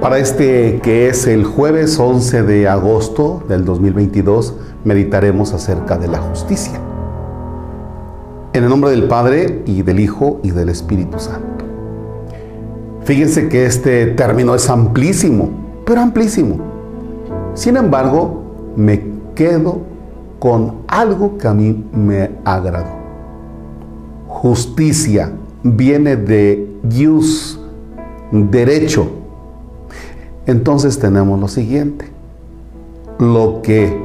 Para este que es el jueves 11 de agosto del 2022, meditaremos acerca de la justicia. En el nombre del Padre y del Hijo y del Espíritu Santo. Fíjense que este término es amplísimo, pero amplísimo. Sin embargo, me quedo con algo que a mí me agradó. Justicia viene de jus, derecho entonces tenemos lo siguiente, lo que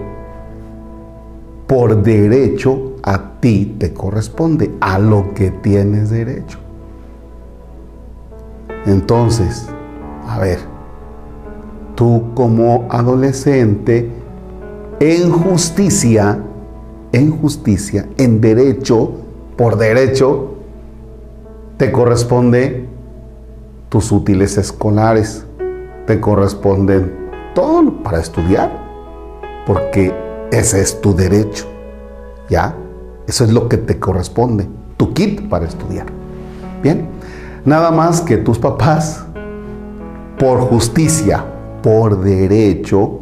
por derecho a ti te corresponde, a lo que tienes derecho. Entonces, a ver, tú como adolescente, en justicia, en justicia, en derecho, por derecho, te corresponde tus útiles escolares, te corresponden todo para estudiar, porque ese es tu derecho, ¿ya? Eso es lo que te corresponde, tu kit para estudiar. Bien, nada más que tus papás, por justicia, por derecho,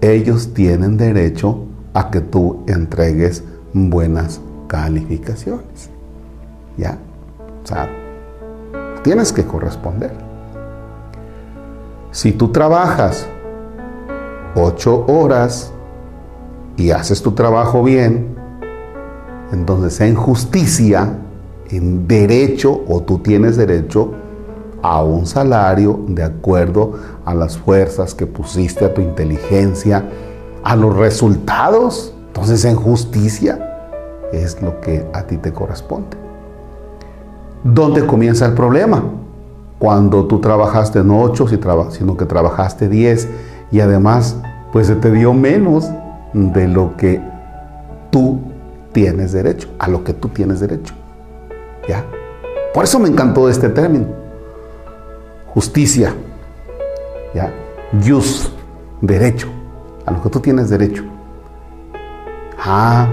ellos tienen derecho a que tú entregues buenas calificaciones. ¿Ya? O sea, tienes que corresponder. Si tú trabajas ocho horas y haces tu trabajo bien, entonces en justicia, en derecho, o tú tienes derecho a un salario de acuerdo a las fuerzas que pusiste, a tu inteligencia, a los resultados. Entonces en justicia es lo que a ti te corresponde. ¿Dónde comienza el problema? Cuando tú trabajaste no ocho, sino que trabajaste diez y además pues se te dio menos de lo que tú tienes derecho, a lo que tú tienes derecho. ¿Ya? Por eso me encantó este término. Justicia. ¿Ya? Jus, derecho, a lo que tú tienes derecho. Ah,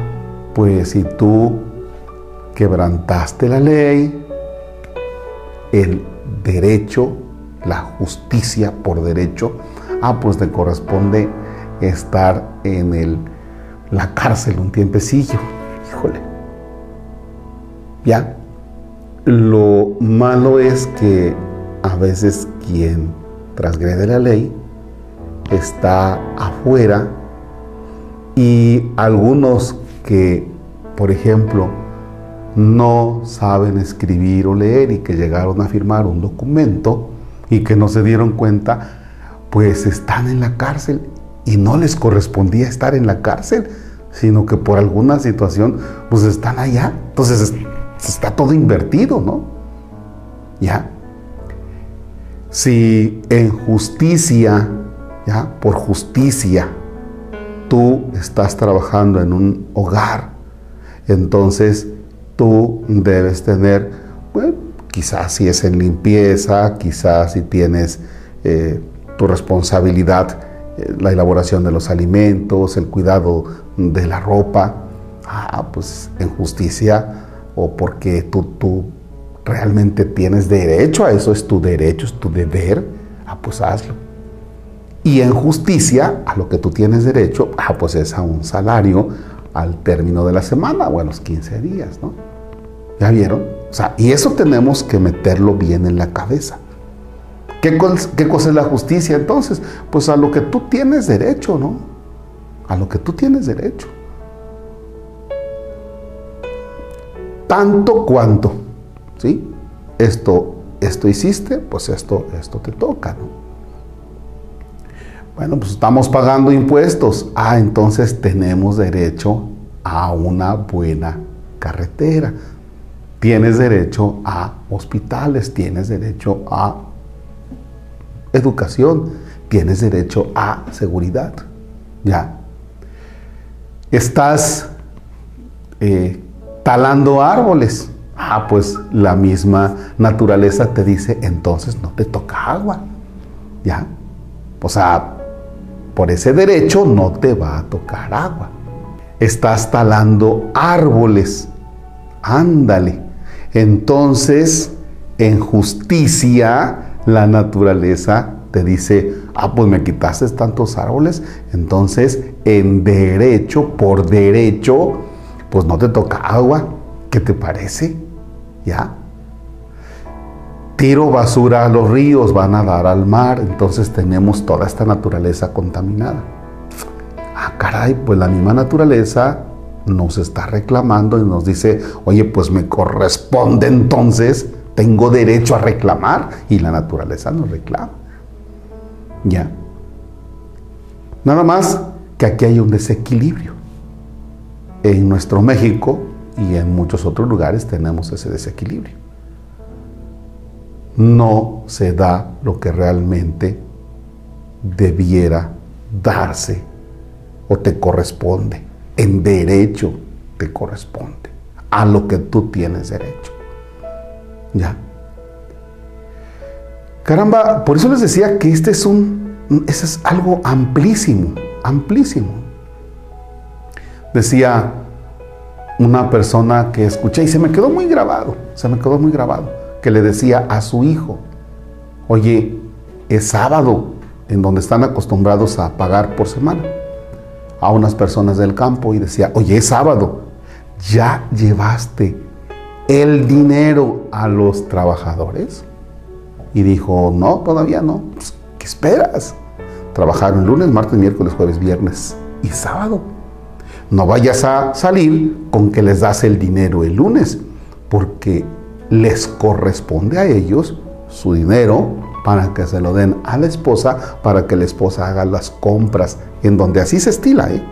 pues si tú quebrantaste la ley, el derecho, la justicia por derecho, ah, pues te corresponde estar en el, la cárcel un tiempecillo. Híjole. Ya. Lo malo es que a veces quien transgrede la ley está afuera y algunos que, por ejemplo, no saben escribir o leer y que llegaron a firmar un documento y que no se dieron cuenta, pues están en la cárcel y no les correspondía estar en la cárcel, sino que por alguna situación pues están allá. Entonces está todo invertido, ¿no? ¿Ya? Si en justicia, ¿ya? Por justicia, tú estás trabajando en un hogar, entonces tú debes tener, bueno, quizás si es en limpieza, quizás si tienes eh, tu responsabilidad, eh, la elaboración de los alimentos, el cuidado de la ropa, ah, pues en justicia o porque tú, tú realmente tienes derecho a eso, es tu derecho, es tu deber, ah, pues hazlo. Y en justicia, a lo que tú tienes derecho, ah, pues es a un salario al término de la semana o a los 15 días, ¿no? ¿Ya vieron? O sea, y eso tenemos que meterlo bien en la cabeza. ¿Qué, ¿Qué, cosa es la justicia entonces? Pues a lo que tú tienes derecho, ¿no? A lo que tú tienes derecho. Tanto cuanto, ¿sí? Esto, esto hiciste, pues esto, esto te toca, ¿no? Bueno, pues estamos pagando impuestos. Ah, entonces tenemos derecho a una buena carretera tienes derecho a hospitales, tienes derecho a educación, tienes derecho a seguridad. ¿Ya? Estás eh, talando árboles. Ah, pues la misma naturaleza te dice, entonces no te toca agua. ¿Ya? O sea, por ese derecho no te va a tocar agua. Estás talando árboles. Ándale entonces en justicia la naturaleza te dice, ah, pues me quitaste tantos árboles, entonces en derecho, por derecho, pues no te toca agua. ¿Qué te parece? ¿Ya? Tiro basura a los ríos, van a dar al mar, entonces tenemos toda esta naturaleza contaminada. Ah, caray, pues la misma naturaleza nos está reclamando y nos dice, oye, pues me corresponde entonces, tengo derecho a reclamar y la naturaleza nos reclama. Ya. Nada más que aquí hay un desequilibrio. En nuestro México y en muchos otros lugares tenemos ese desequilibrio. No se da lo que realmente debiera darse o te corresponde en derecho te corresponde, a lo que tú tienes derecho. ¿Ya? Caramba, por eso les decía que este es un, ese es algo amplísimo, amplísimo. Decía una persona que escuché y se me quedó muy grabado, se me quedó muy grabado, que le decía a su hijo, oye, es sábado en donde están acostumbrados a pagar por semana a unas personas del campo y decía, oye, es sábado, ¿ya llevaste el dinero a los trabajadores? Y dijo, no, todavía no. Pues, ¿Qué esperas? Trabajaron lunes, martes, miércoles, jueves, viernes y sábado. No vayas a salir con que les das el dinero el lunes, porque les corresponde a ellos su dinero para que se lo den a la esposa, para que la esposa haga las compras, en donde así se estila, ¿eh?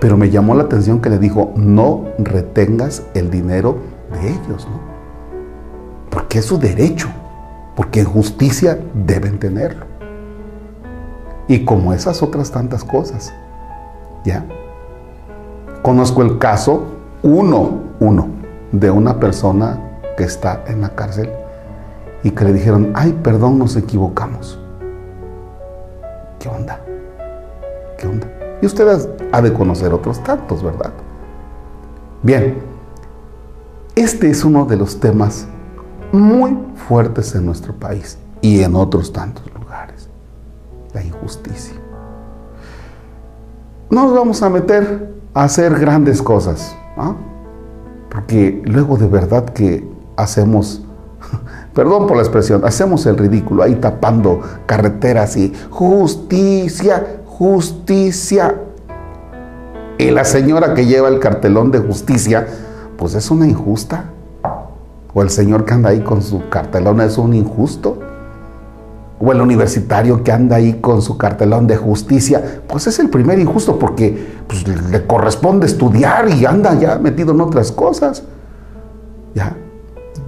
Pero me llamó la atención que le dijo, no retengas el dinero de ellos, ¿no? Porque es su derecho, porque en justicia deben tenerlo. Y como esas otras tantas cosas, ¿ya? Conozco el caso, uno, uno, de una persona que está en la cárcel y que le dijeron, ay, perdón, nos equivocamos. ¿Qué onda? ¿Qué onda? Y ustedes ha de conocer otros tantos, ¿verdad? Bien, este es uno de los temas muy fuertes en nuestro país y en otros tantos lugares. La injusticia. No nos vamos a meter a hacer grandes cosas, ¿ah? porque luego de verdad que hacemos perdón por la expresión, hacemos el ridículo ahí tapando carreteras y justicia, justicia. Y la señora que lleva el cartelón de justicia, pues es una injusta. O el señor que anda ahí con su cartelón es un injusto. O el universitario que anda ahí con su cartelón de justicia, pues es el primer injusto porque pues, le corresponde estudiar y anda ya metido en otras cosas. ¿Ya?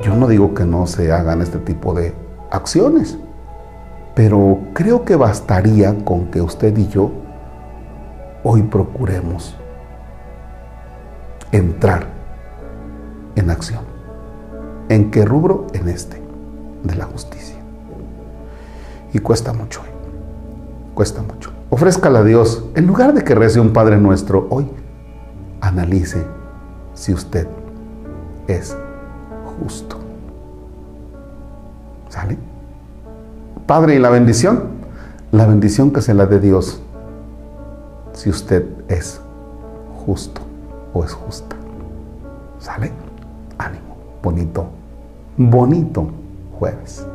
Yo no digo que no se hagan este tipo de acciones, pero creo que bastaría con que usted y yo hoy procuremos entrar en acción. ¿En qué rubro? En este, de la justicia. Y cuesta mucho. Cuesta mucho. Ofrézcala a Dios. En lugar de que rece un Padre nuestro, hoy analice si usted es justo. ¿Sale? Padre, ¿y la bendición? La bendición que se la dé Dios si usted es justo o es justa. ¿Sale? Ánimo. Bonito, bonito jueves.